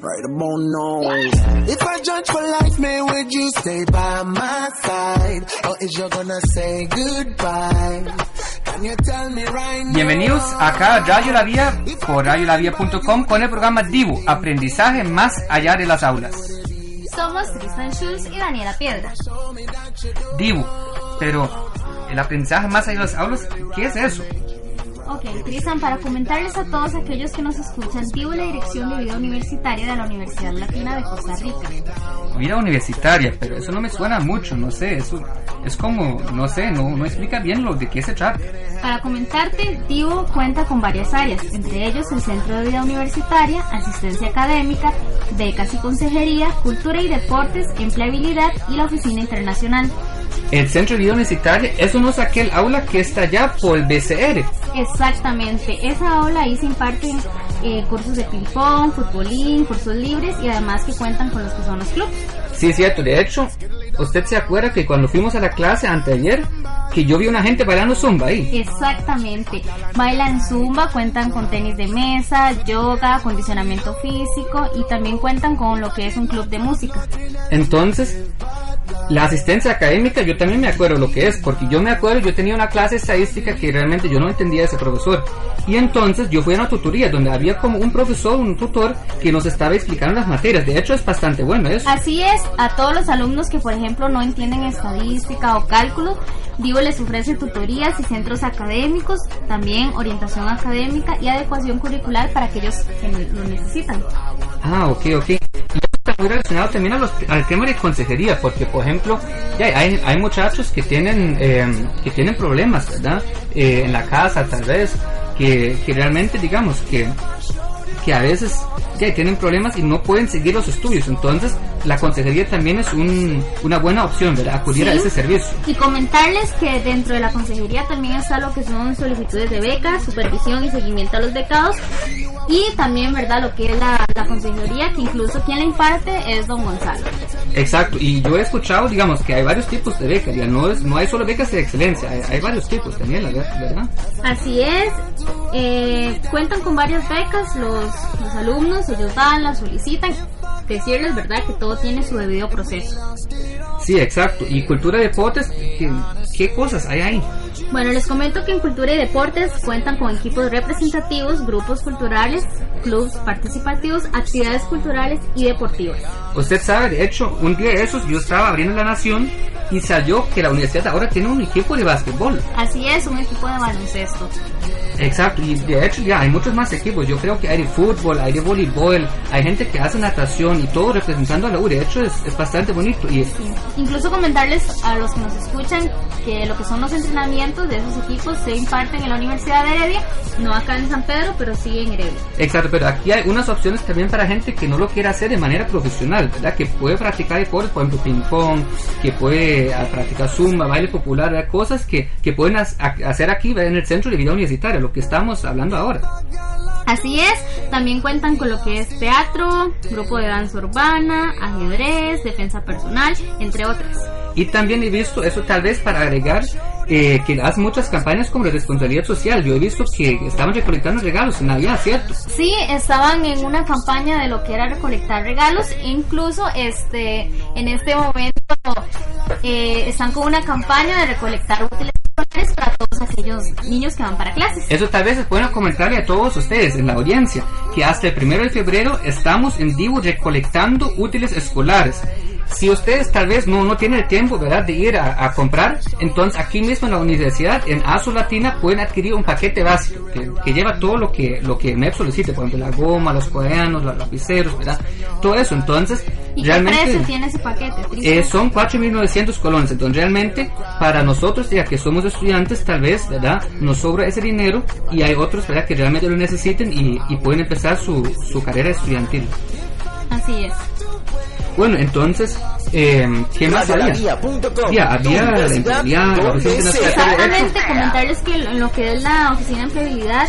Right about now. If I judge for life, may would you stay by my side? Or is you gonna say goodbye? Can you tell me right now? Bienvenidos acá a Radio La Vía por radiolavía.com con el programa Divo, aprendizaje más allá de las aulas. Somos Tristan Schulz y Daniela Piedra. Divo, pero el aprendizaje más allá de las aulas, ¿qué es eso? Ok, Cristian, para comentarles a todos aquellos que nos escuchan, vivo la dirección de vida universitaria de la Universidad Latina de Costa Rica. Vida universitaria, pero eso no me suena mucho, no sé, eso es como, no sé, no, no explica bien lo de qué se trata. Para comentarte, Divo cuenta con varias áreas, entre ellos el Centro de Vida Universitaria, Asistencia Académica, Becas y Consejería, Cultura y Deportes, Empleabilidad y la Oficina Internacional. El Centro de Vida Universitaria, eso no es aquel aula que está allá por el BCR. Exactamente, esa aula ahí se imparten eh, cursos de ping-pong, futbolín, cursos libres y además que cuentan con los que son los clubes. Sí, es cierto, de hecho, usted se acuerda que cuando fuimos a la clase anteayer, que yo vi una gente bailando zumba ahí. Exactamente, bailan zumba, cuentan con tenis de mesa, yoga, acondicionamiento físico y también cuentan con lo que es un club de música. Entonces, la asistencia académica yo también me acuerdo lo que es, porque yo me acuerdo, yo tenía una clase de estadística que realmente yo no entendía de ese profesor. Y entonces yo fui a una tutoría donde había como un profesor, un tutor, que nos estaba explicando las materias. De hecho es bastante bueno eso. Así es, a todos los alumnos que por ejemplo no entienden estadística o cálculo, Vivo les ofrece tutorías y centros académicos, también orientación académica y adecuación curricular para aquellos que lo necesitan. Ah, ok, ok. Muy relacionado también a los- al tema de consejería, porque por ejemplo, ya hay, hay muchachos que tienen, eh, que tienen problemas, ¿verdad? Eh, en la casa tal vez, que, que realmente digamos que, que a veces ya tienen problemas y no pueden seguir los estudios. Entonces, la consejería también es un, una buena opción, ¿verdad? Acudir a Sí. ese servicio. Y comentarles que dentro de la consejería también está lo que son solicitudes de becas, supervisión y seguimiento a los becados. Y también, ¿verdad? Lo que es la, la consejería, que incluso quien la imparte es don Gonzalo. Exacto, y yo he escuchado, digamos, que hay varios tipos de becas, ya no, es, no hay solo becas de excelencia, hay, hay varios tipos también, ¿verdad? Así es, eh, cuentan con varias becas los, los alumnos, ellos van, las solicitan. Decirles, ¿verdad? Que todo tiene su debido proceso. Sí, exacto, y cultura de deportes, ¿qué, qué cosas hay ahí? Bueno, les comento que en Cultura y Deportes cuentan con equipos representativos, grupos culturales, clubs participativos, actividades culturales y deportivas. Usted sabe, de hecho, un día de esos yo estaba abriendo La Nación y salió que la universidad ahora tiene un equipo de básquetbol. Así es, un equipo de baloncesto. Exacto, y de hecho ya hay muchos más equipos. Yo creo que hay de fútbol, hay de voleibol, hay gente que hace natación y todo representando a la U. De hecho es, es bastante bonito. Y Incluso comentarles a los que nos escuchan que lo que son los entrenamientos de esos equipos se imparten en la Universidad de Heredia, no acá en San Pedro, pero sí en Heredia. Exacto, pero aquí hay unas opciones también para gente que no lo quiere hacer de manera profesional, ¿verdad? Que puede practicar deportes, por ejemplo, ping pong, que puede ah, practicar zumba, baile popular, ¿verdad? cosas que, que pueden hacer aquí ¿verdad? en el centro de vida universitaria, lo que estamos hablando ahora. Así es, también cuentan con lo que es teatro, grupo de danza urbana, ajedrez, defensa personal, entre otras. Y también he visto, eso tal vez para agregar, eh, que hacen muchas campañas como de responsabilidad social. Yo he visto que estaban recolectando regalos en Navidad, ¿cierto? Sí, estaban en una campaña de lo que era recolectar regalos, incluso este, en este momento eh, están con una campaña de recolectar útiles escolares para todos aquellos niños que van para clases. Eso tal vez es bueno comentarle a todos ustedes en la audiencia que hasta el primero de febrero estamos en Divo recolectando útiles escolares. Si ustedes tal vez no, no tienen el tiempo, ¿verdad?, de ir a, a comprar, entonces aquí mismo en la universidad, en ASO Latina, pueden adquirir un paquete básico que, que lleva todo lo que, lo que MEP solicite, por ejemplo, la goma, los cuadernos, los lapiceros, ¿verdad? Todo eso, entonces, ¿Y qué realmente... precio tiene ese paquete? Eh, son 4.900 colones, entonces realmente para nosotros ya que somos estudiantes tal vez, ¿verdad? Nos sobra ese dinero y hay otros, ¿verdad? Que realmente lo necesiten y, y pueden empezar su, su carrera estudiantil. Así es. Bueno, entonces, eh, ¿qué más había? Había tu la la oficina. Exactamente, comentarles que en lo que es la oficina de empleabilidad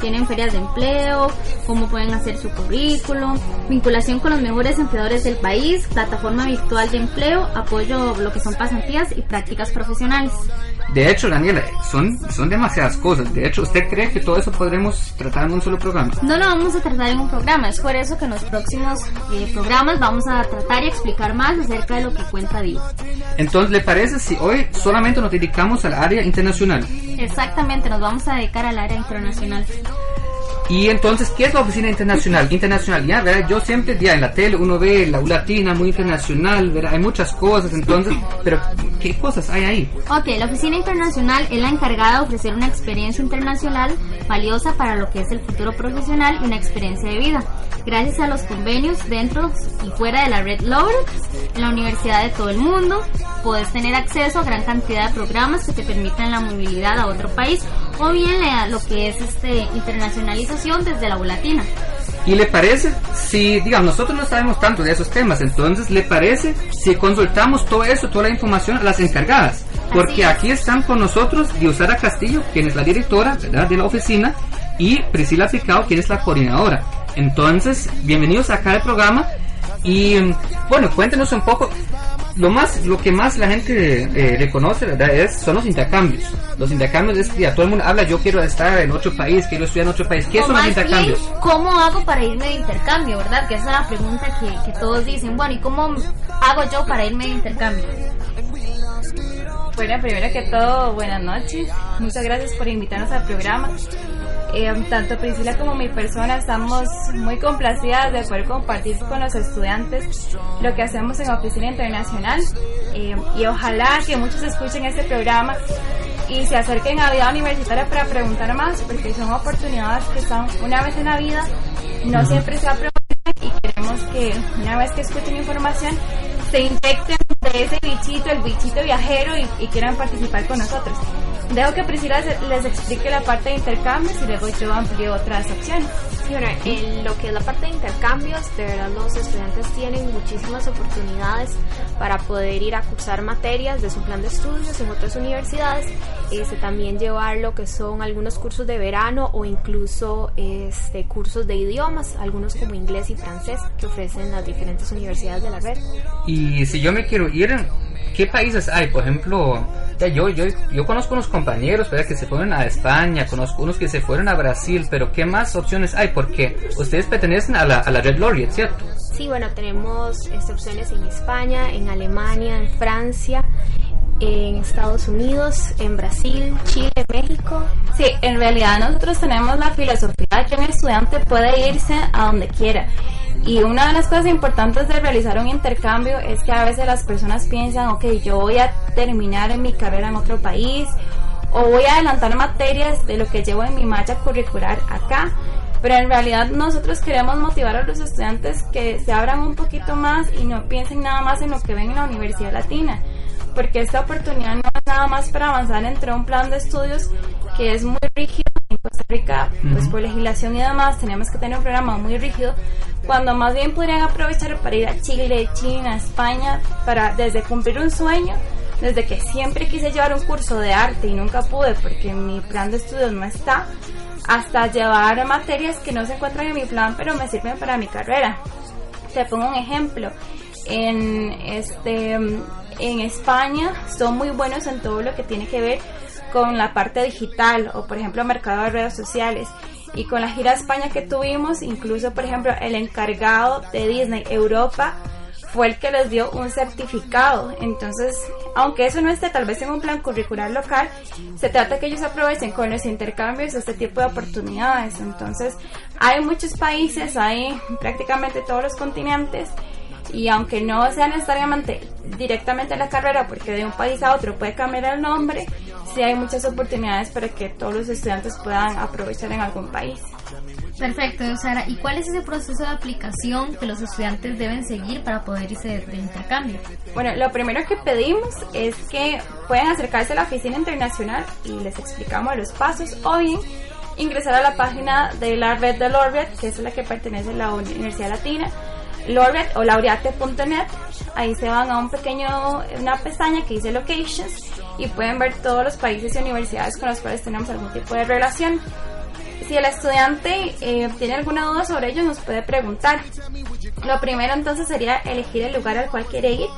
tienen ferias de empleo, cómo pueden hacer su currículum, vinculación con los mejores empleadores del país, plataforma virtual de empleo, apoyo a lo que son pasantías y prácticas profesionales. De hecho, Daniela, son, son demasiadas cosas. De hecho, ¿usted cree que todo eso podremos tratar en un solo programa? No lo vamos a tratar en un programa, es por eso que en los próximos eh, programas vamos a tratar y explicar más acerca de lo que cuenta Dios. Entonces, ¿le parece si hoy solamente nos dedicamos al área internacional? Exactamente, nos vamos a dedicar al área internacional. Y entonces, ¿qué es la oficina internacional? Internacional, ya, ¿verdad? Yo siempre, ya en la tele, uno ve la U Latina muy internacional, ¿verdad? Hay muchas cosas, entonces, pero ¿qué cosas hay ahí? Ok, la oficina internacional es la encargada de ofrecer una experiencia internacional valiosa para lo que es el futuro profesional y una experiencia de vida. Gracias a los convenios dentro y fuera de la red Lowell, en la universidad de todo el mundo, puedes tener acceso a gran cantidad de programas que te permitan la movilidad a otro país o bien lo que es este internacionalización desde la U Latina. ¿Y le parece, si, digamos, nosotros no sabemos tanto de esos temas, entonces, ¿le parece si consultamos todo eso, toda la información a las encargadas? Porque es. aquí están con nosotros Diosara Castillo, quien es la directora ¿verdad? de la oficina, y Priscila Picao, quien es la coordinadora. Entonces, bienvenidos acá al programa. Y bueno, cuéntenos un poco. Lo más, lo que más la gente eh, reconoce, ¿verdad? Es, son los intercambios. Los intercambios es que ya todo el mundo habla, yo quiero estar en otro país, quiero estudiar en otro país. ¿Qué O son los bien, intercambios? ¿Cómo hago para irme de intercambio, verdad? Que esa es la pregunta que, que todos dicen. Bueno, ¿y cómo hago yo para irme de intercambio? Bueno, primero que todo, buenas noches. Muchas gracias por invitarnos al programa. Eh, tanto Priscila como mi persona estamos muy complacidas de poder compartir con los estudiantes lo que hacemos en Oficina Internacional Eh, y ojalá que muchos escuchen este programa y se acerquen a Vida Universitaria para preguntar más porque son oportunidades que están una vez en la vida, no siempre se aprovechan y queremos que una vez que escuchen información se infecten ese bichito, el bichito viajero y, y quieran participar con nosotros. Dejo que Priscila les explique la parte de intercambios y luego yo amplío otras opciones. Sí, bueno, en lo que es la parte de intercambios, de verdad los estudiantes tienen muchísimas oportunidades para poder ir a cursar materias de su plan de estudios en otras universidades, este, también llevar lo que son algunos cursos de verano o incluso este, cursos de idiomas, algunos como inglés y francés que ofrecen las diferentes universidades de la red. Y si yo me quiero ir, ¿qué países hay? Por ejemplo, ya yo, yo, yo conozco unos compañeros ¿verdad? que se fueron a España, conozco unos que se fueron a Brasil, pero ¿qué más opciones hay? Porque ustedes pertenecen a la, a la Red Laureate, ¿cierto? Sí, bueno, tenemos este, opciones en España, en Alemania, en Francia, en Estados Unidos, en Brasil, Chile, México. Sí, en realidad nosotros tenemos la filosofía de que un estudiante puede irse a donde quiera. Y una de las cosas importantes de realizar un intercambio es que a veces las personas piensan, ok, yo voy a terminar mi carrera en otro país o voy a adelantar materias de lo que llevo en mi malla curricular acá. Pero en realidad nosotros queremos motivar a los estudiantes que se abran un poquito más y no piensen nada más en lo que ven en la Universidad Latina porque esta oportunidad no es nada más para avanzar entre un plan de estudios que es muy rígido en Costa Rica, pues Ujú. por legislación y demás tenemos que tener un programa muy rígido, cuando más bien podrían aprovechar para ir a Chile, China, España, para desde cumplir un sueño, desde que siempre quise llevar un curso de arte y nunca pude porque mi plan de estudios no está, hasta llevar materias que no se encuentran en mi plan pero me sirven para mi carrera. Te pongo un ejemplo. En este en España son muy buenos en todo lo que tiene que ver con la parte digital o por ejemplo mercado de redes sociales. Y con la gira España que tuvimos, incluso por ejemplo el encargado de Disney Europa fue el que les dio un certificado. Entonces, aunque eso no esté tal vez en un plan curricular local, se trata que ellos aprovechen con los intercambios este tipo de oportunidades. Entonces, hay muchos países, hay prácticamente todos los continentes y aunque no sea necesariamente directamente la carrera, porque de un país a otro puede cambiar el nombre, sí hay muchas oportunidades para que todos los estudiantes puedan aprovechar en algún país. Perfecto, Sara. ¿Y cuál es ese proceso de aplicación que los estudiantes deben seguir para poder irse de, de, intercambio? Bueno, lo primero que pedimos es que pueden acercarse a la oficina internacional y les explicamos los pasos o bien ingresar a la página de la red de Laureate, que es la que pertenece a la Universidad Latina, Laureate o laureate.net. Ahí se van a un pequeño, una pestaña que dice Locations y pueden ver todos los países y universidades con los cuales tenemos algún tipo de relación si el estudiante eh, tiene alguna duda sobre ello, nos puede preguntar. Lo primero entonces sería elegir el lugar al cual quiere ir.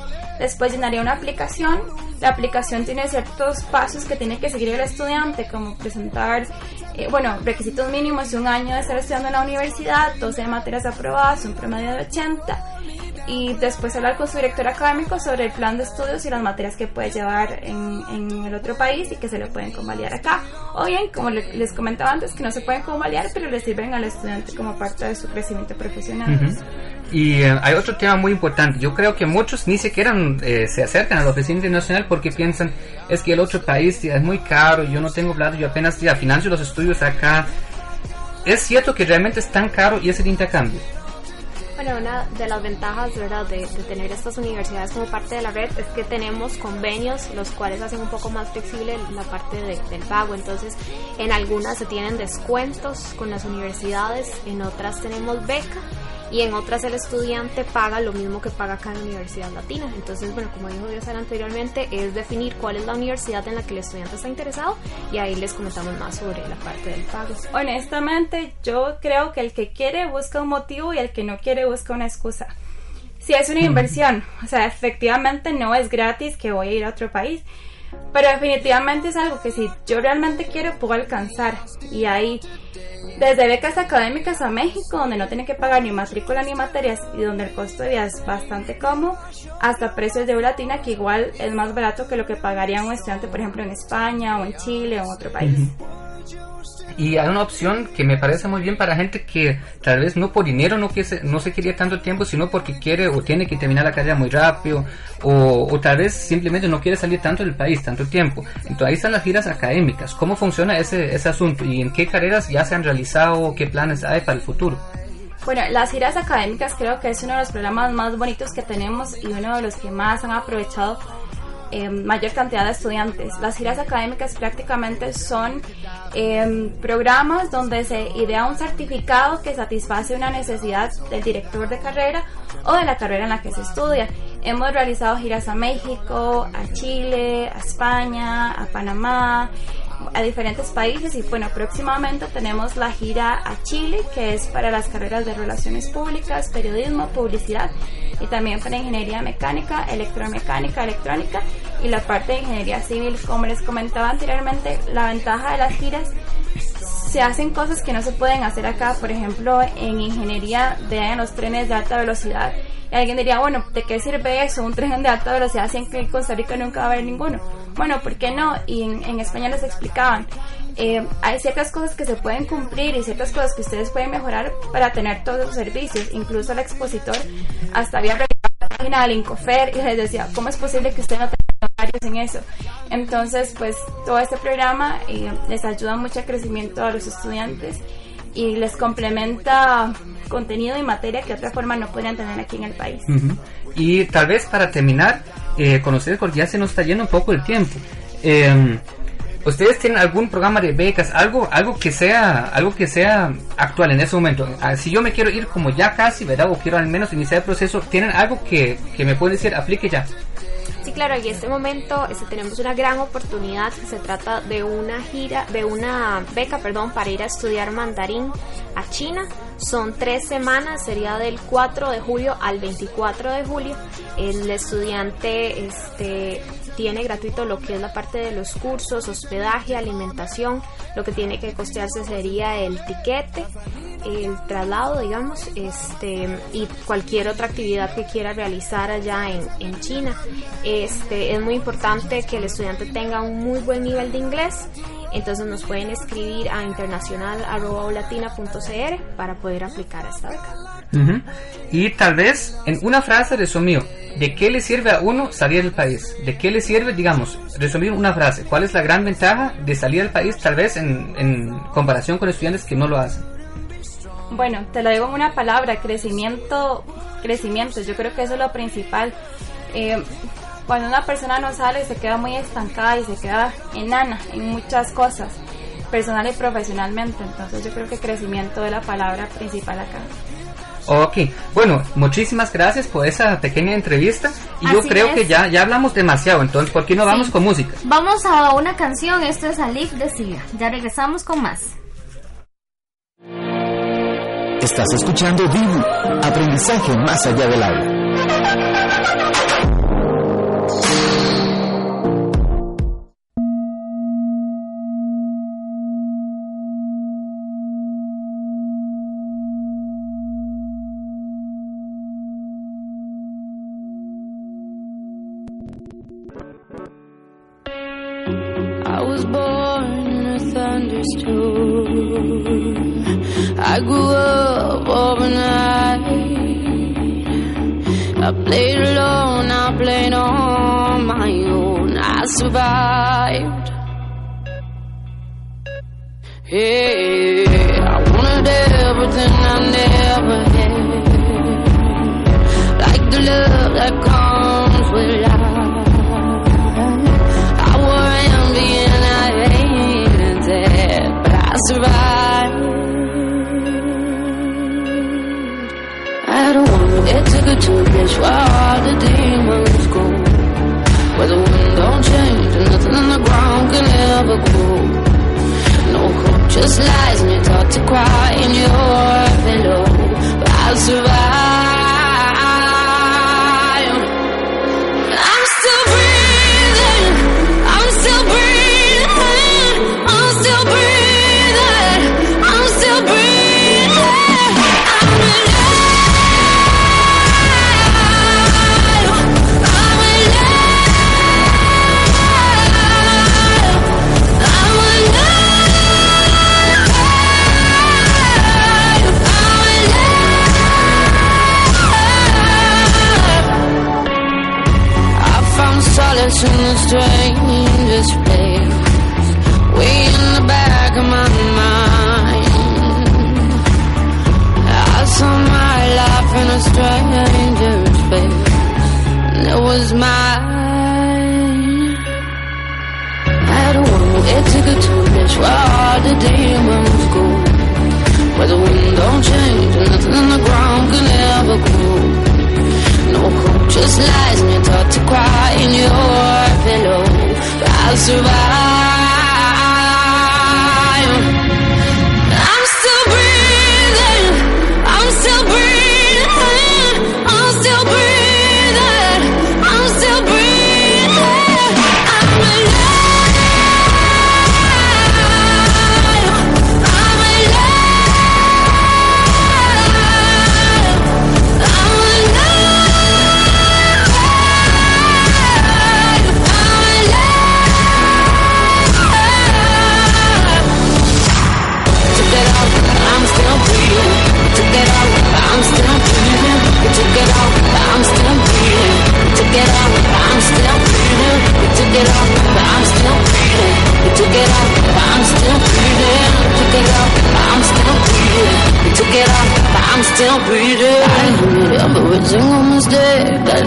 Después llenaría una aplicación. La aplicación tiene ciertos pasos que tiene que seguir el estudiante, como presentar, eh, bueno, requisitos mínimos de un año de estar estudiando en la universidad, 12 materias aprobadas, un promedio de 80 y después hablar con su director académico sobre el plan de estudios y las materias que puede llevar en, el otro país y que se le pueden convalidar acá. O bien, como les comentaba antes, que no se pueden convalidar, pero le sirven al estudiante como parte de su crecimiento profesional. Y eh, hay otro tema muy importante. Yo creo que muchos ni siquiera eh, se acercan a la oficina internacional porque piensan es que el otro país es muy caro, yo no tengo plata, yo apenas ya financio los estudios acá. Es cierto que realmente es tan caro y es el intercambio. Bueno, una de las ventajas. De, tener estas universidades como parte de la red es que tenemos convenios los cuales hacen un poco más flexible la parte de, del pago. Entonces, en algunas se tienen descuentos con las universidades, en otras tenemos beca y en otras el estudiante paga lo mismo que paga acá en la Universidad Latina. Entonces, bueno, como dijo Dios anteriormente, es definir cuál es la universidad en la que el estudiante está interesado y ahí les comentamos más sobre la parte del pago. Honestamente, yo creo que el que quiere busca un motivo y el que no quiere busca una excusa. Si es una inversión, o sea, efectivamente no es gratis que voy a ir a otro país, pero definitivamente es algo que si yo realmente quiero puedo alcanzar y ahí desde becas académicas a México, donde no tiene que pagar ni matrícula ni materias y donde el costo de vida es bastante cómodo, hasta precios de latina que igual es más barato que lo que pagaría un estudiante, por ejemplo, en España o en Chile o en otro país. Y hay una opción que me parece muy bien para gente que tal vez no por dinero no, quiere, no se quería tanto tiempo, sino porque quiere o tiene que terminar la carrera muy rápido, o, o, tal vez simplemente no quiere salir tanto del país, tanto tiempo. Entonces ahí están las giras académicas. ¿Cómo funciona ese, ese asunto? ¿Y en qué carreras ya se han realizado? ¿Qué planes hay para el futuro? Bueno, las giras académicas creo que es uno de los programas más bonitos que tenemos y uno de los que más han aprovechado eh, mayor cantidad de estudiantes. Las giras académicas prácticamente son eh, programas donde se idea un certificado que satisface una necesidad del director de carrera o de la carrera en la que se estudia. Hemos realizado giras a México, a Chile, a España, a Panamá, a diferentes países y bueno, próximamente tenemos la gira a Chile que es para las carreras de relaciones públicas, periodismo, publicidad y también para ingeniería mecánica, electromecánica, electrónica y la parte de ingeniería civil. Como les comentaba anteriormente, la ventaja de las giras se hacen cosas que no se pueden hacer acá, por ejemplo, en ingeniería vean los trenes de alta velocidad. Y alguien diría, bueno, ¿de qué sirve eso? Un tren de alta velocidad si en Costa Rica nunca va a haber ninguno. Bueno, ¿por qué no? Y en, en España les explicaban, eh, hay ciertas cosas que se pueden cumplir y ciertas cosas que ustedes pueden mejorar para tener todos los servicios. Incluso el expositor hasta había revisado la página del Incofer y les decía, ¿cómo es posible que usted no tenga horarios en eso? Entonces, pues todo este programa eh, les ayuda mucho al crecimiento a los estudiantes y les complementa contenido y materia que de otra forma no podrían tener aquí en el país. Uh -huh. Y tal vez para terminar, eh, con ustedes, porque ya se nos está yendo un poco el tiempo. Eh, ¿Ustedes tienen algún programa de becas, algo, algo que sea, algo que sea actual en ese momento? Ah, si yo me quiero ir como ya casi, ¿verdad? O quiero al menos iniciar el proceso, ¿tienen algo que, que me pueden decir, aplique ya? Sí, claro, y en este momento este, tenemos una gran oportunidad. Se trata de una gira, de una beca, perdón, para ir a estudiar mandarín a China. Son tres semanas, sería del 4 de julio al 24 de julio. El estudiante este, tiene gratuito lo que es la parte de los cursos, hospedaje, alimentación. Lo que tiene que costearse sería el tiquete, el traslado, digamos, este, y cualquier otra actividad que quiera realizar allá en, en China. Este, es muy importante que el estudiante tenga un muy buen nivel de inglés Entonces nos pueden escribir a internacional.latina.cr para poder aplicar a esta beca. Y tal vez en una frase resumido, ¿de qué le sirve a uno salir del país? ¿De qué le sirve, digamos, resumir una frase? ¿Cuál es la gran ventaja de salir del país tal vez en, en comparación con estudiantes que no lo hacen? Bueno, te lo digo en una palabra, crecimiento, crecimiento, yo creo que eso es lo principal. Eh, cuando una persona no sale se queda muy estancada y se queda enana en muchas cosas, personal y profesionalmente, entonces yo creo que crecimiento es la palabra principal acá. Ok, bueno, muchísimas gracias por esa pequeña entrevista y yo creo es. que ya, ya hablamos demasiado, entonces ¿por qué no vamos Sí. con música? Vamos a una canción, esto es Alif de Sia. Ya regresamos con más. Estás escuchando Dibu, aprendizaje más allá del aula. Thunderstorm. I grew up overnight. I played alone, I played on my own. I survived. Hey, I wanted everything I never had. Like the love that comes to place where all the demons go. Where the wind don't change and nothing on the ground can ever grow. No hope, just lies, and you're taught to cry in your pillow. But I survived.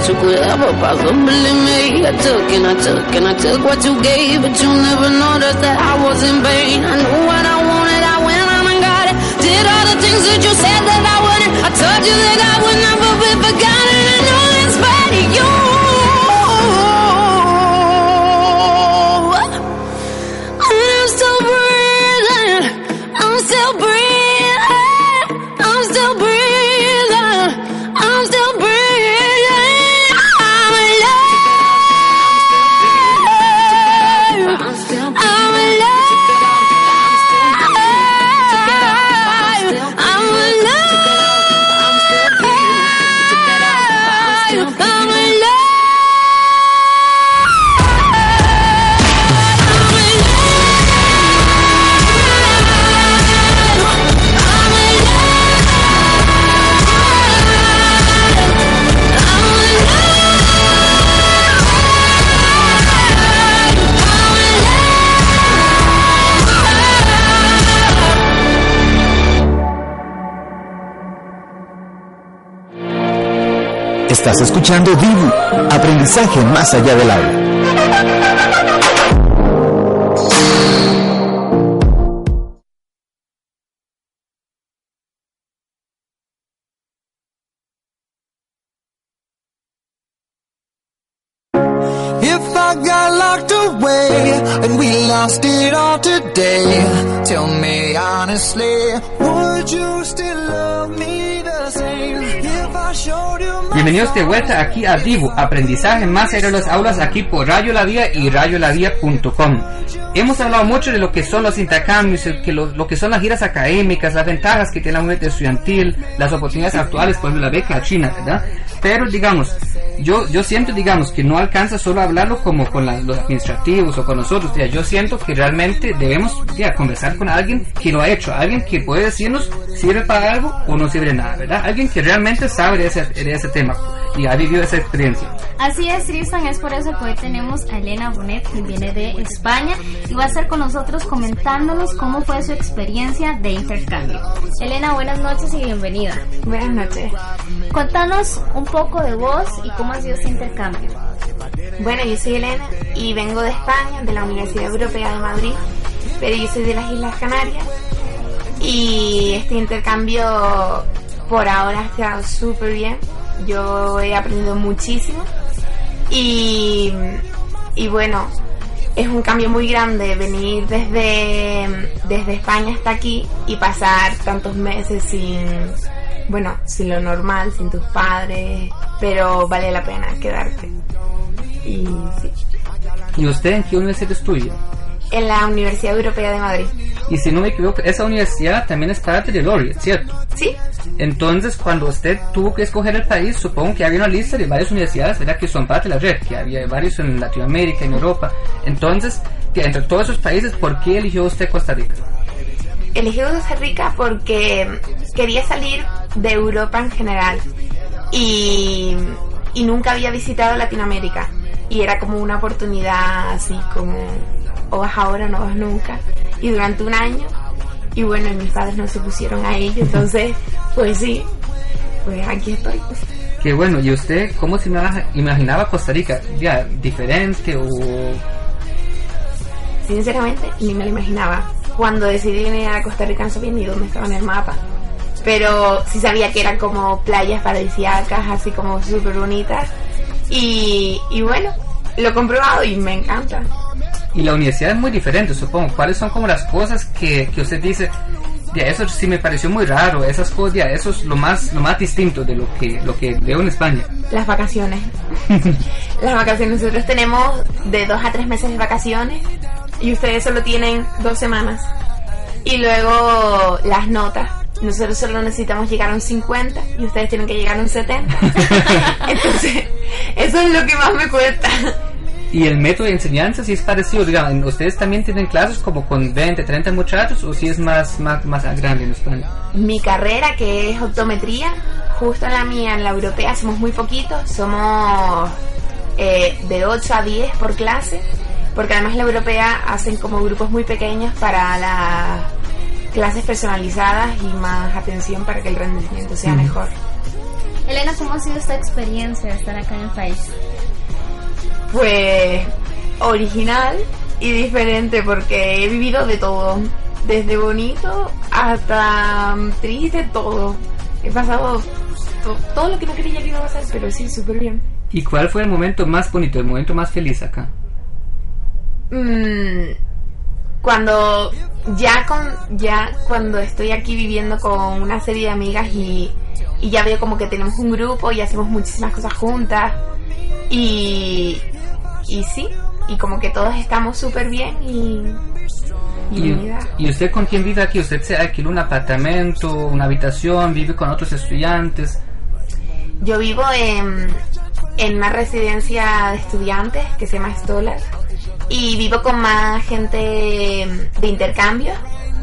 Mistake that you could ever possibly make. I took and I took and I took what you gave, but you never noticed that I was in vain. I knew what I wanted, I went out and got it. Did all the things that you said that I wouldn't. I told you that I would never be forgotten. Know it's bad you. Estás escuchando Dibu, aprendizaje más allá del aula. If I got locked away and we lost it all today, tell me honestly, would you still love Bienvenidos de vuelta aquí a Divo, aprendizaje más allá de las aulas aquí por Radio La Vía y radiolavía.com. Hemos hablado mucho de lo que son los intercambios, que lo, lo que son las giras académicas, las ventajas que tiene la unidad estudiantil, las oportunidades actuales, por ejemplo la beca china, ¿verdad? Pero digamos, yo, yo siento, digamos, que no alcanza solo a hablarlo como con la- los administrativos o con nosotros, ya, yo siento que realmente debemos ya, conversar con alguien que lo ha hecho, alguien que puede decirnos sirve para algo o no sirve nada, ¿verdad? Alguien que realmente sabe de ese, de ese tema y ha vivido esa experiencia. Así es, Tristan, es por eso que hoy tenemos a Elena Bonet, que viene de España, y va a estar con nosotros comentándonos cómo fue su experiencia de intercambio. Elena, buenas noches y bienvenida. Buenas noches. Contanos un poco de vos y cómo ha sido este intercambio. Bueno, yo soy Elena y vengo de España, de la Universidad Europea de Madrid, pero yo soy de las Islas Canarias y este intercambio por ahora ha estado súper bien. Yo he aprendido muchísimo y, y bueno, es un cambio muy grande venir desde, desde España hasta aquí y pasar tantos meses sin, bueno, sin lo normal, sin tus padres, pero vale la pena quedarte. Y sí, ¿Y usted en qué universidad estudia? en la Universidad Europea de Madrid. Y si no me equivoco, esa universidad también es parte de Laureate, ¿cierto? Sí, Entonces, cuando usted tuvo que escoger el país, supongo que había una lista de varias universidades, ¿verdad? Que son parte de la red, que había varios en Latinoamérica, en Europa. Entonces, que entre todos esos países, ¿por qué eligió usted Costa Rica? elegí Costa Rica porque quería salir de Europa en general y, y nunca había visitado Latinoamérica y era como una oportunidad así como o vas ahora o no vas nunca y durante un año y bueno y mis padres no se pusieron a ello entonces pues sí pues aquí estoy Que bueno, ¿y usted cómo se imag- imaginaba Costa Rica? ¿Ya diferente o...? Sinceramente, ni me lo imaginaba. Cuando decidí venir a Costa Rica no sabía ni dónde estaba en el mapa. Pero sí sabía que eran como playas paradisíacas, así como súper bonitas. Y, y bueno, lo he comprobado y me encanta. Y la universidad es muy diferente, supongo. ¿Cuáles son como las cosas que, que usted dice? Ya, eso sí me pareció muy raro, esas cosas, ya, eso es lo más, lo más distinto de lo que, lo que veo en España. Las vacaciones. Las vacaciones. Nosotros tenemos de dos a tres meses de vacaciones y ustedes solo tienen dos semanas. Y luego las notas. Nosotros solo necesitamos llegar a un 50 y ustedes tienen que llegar a un 70. Entonces, eso es lo que más me cuesta. Y el método de enseñanza sí es parecido, digamos, ¿ustedes también tienen clases como con 20, 30 muchachos o si es más, más, más grande en España? Mi carrera, que es optometría, justo en la mía, en la europea, somos muy poquitos. Somos eh, de 8 a 10 por clase. Porque además en la europea hacen como grupos muy pequeños para las clases personalizadas y más atención para que el rendimiento sea mejor. Elena, ¿cómo ha sido esta experiencia de estar acá en el país? Pues original y diferente porque he vivido de todo, desde bonito hasta mm, triste, todo. He pasado to- todo lo que no creía que iba a pasar, pero sí, súper bien. ¿Y cuál fue el momento más bonito, el momento más feliz acá? Mm, cuando ya con ya cuando estoy aquí viviendo con una serie de amigas y, y ya veo como que tenemos un grupo y hacemos muchísimas cosas juntas y y sí y como que todos estamos súper bien y y ¿Y, unida. ¿Y usted con quién vive aquí? ¿Usted se alquiló un apartamento, una habitación, vive con otros estudiantes? yo vivo en en una residencia de estudiantes que se llama Stolar y vivo con más gente de intercambio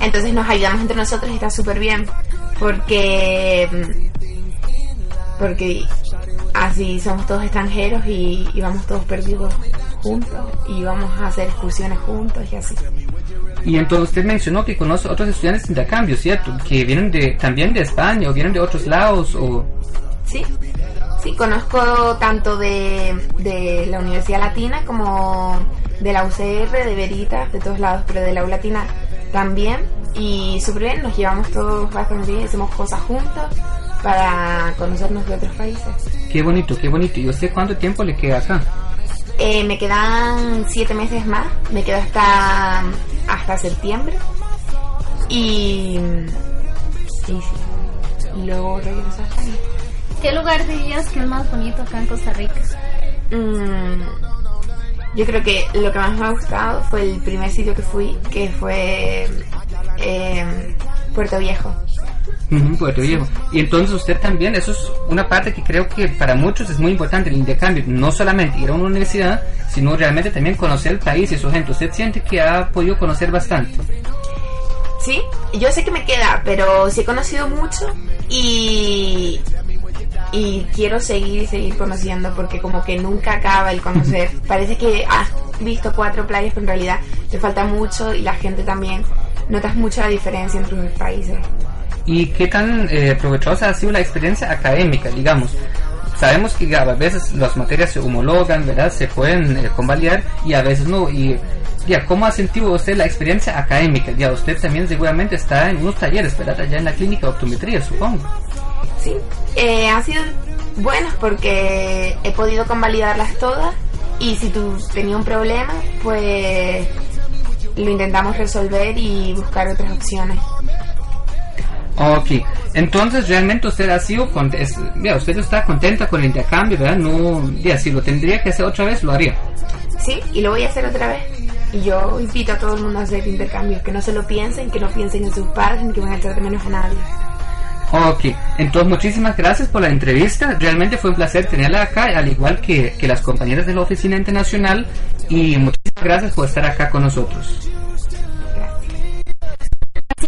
entonces nos ayudamos entre nosotros y está súper bien porque porque así somos todos extranjeros y, y vamos todos perdidos juntos y vamos a hacer excursiones juntos y así Y entonces usted mencionó que conoce otros estudiantes de intercambio, ¿cierto? Que vienen de también de España o vienen de otros lados o... sí sí conozco tanto de, de la Universidad Latina como de la UCR, de Veritas, de todos lados, pero de la U Latina también. Y súper bien, nos llevamos todos bastante bien, hacemos cosas juntos para conocernos de otros países. Qué bonito, qué bonito. ¿Y usted cuánto tiempo le queda acá? Eh, me quedan siete meses más, me quedo hasta, hasta septiembre. Y, y sí, y luego regreso a España. ¿Qué lugar dirías que es más bonito acá en Costa Rica? Mm, yo creo que lo que más me ha gustado fue el primer sitio que fui, que fue eh, Puerto Viejo. Puerto Viejo. Y entonces usted también, eso es una parte que creo que para muchos es muy importante, el intercambio, no solamente ir a una universidad, sino realmente también conocer el país y su gente. ¿Usted siente que ha podido conocer bastante? Sí, yo sé que me queda, pero sí he conocido mucho y, y quiero seguir y seguir conociendo porque como que nunca acaba el conocer. Parece que has visto cuatro playas, pero en realidad te falta mucho y la gente también. Notas mucho la diferencia entre los países. ¿Y qué tan eh, provechosa ha sido la experiencia académica, digamos? Sabemos que a veces las materias se homologan, ¿verdad? Se pueden eh, convalidar y a veces no. Y ya, ¿cómo ha sentido usted la experiencia académica? Ya, usted también seguramente está en unos talleres, ¿verdad? Allá en la clínica de optometría, supongo. Sí, eh, han sido buenos porque he podido convalidarlas todas y si tú tenías un problema, pues lo intentamos resolver y buscar otras opciones. Ok, entonces realmente usted ha sido, es- usted está contenta con el intercambio, ¿verdad? No, ya, si lo tendría que hacer otra vez, lo haría. Sí, y lo voy a hacer otra vez. Y yo invito a todo el mundo a hacer intercambios, que no se lo piensen, que no piensen en sus padres ni que van a echar de menos a nadie. Ok, entonces muchísimas gracias por la entrevista. Realmente fue un placer tenerla acá, al igual que, que las compañeras de la Oficina Internacional. Y muchísimas gracias por estar acá con nosotros.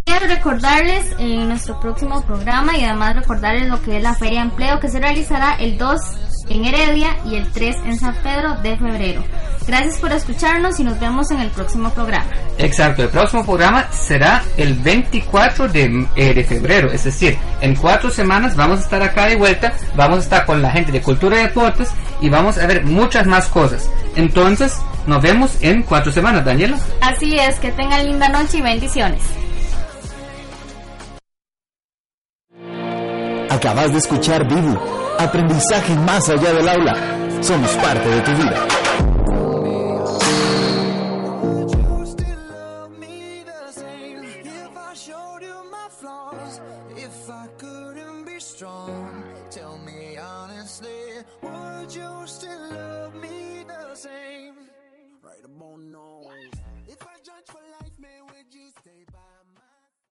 Es, recordarles en nuestro próximo programa y además recordarles lo que es la Feria de Empleo que se realizará el 2 en Heredia y el 3 en San Pedro de febrero. Gracias por escucharnos y nos vemos en el próximo programa. Exacto, el próximo programa será el 24 de, eh, de febrero, es decir, en cuatro semanas vamos a estar acá de vuelta, vamos a estar con la gente de Cultura y Deportes y vamos a ver muchas más cosas. Entonces, nos vemos en cuatro semanas, Daniela. Así es, que tengan linda noche y bendiciones. Acabas de escuchar Vivu, aprendizaje más allá del aula. Somos parte de tu vida.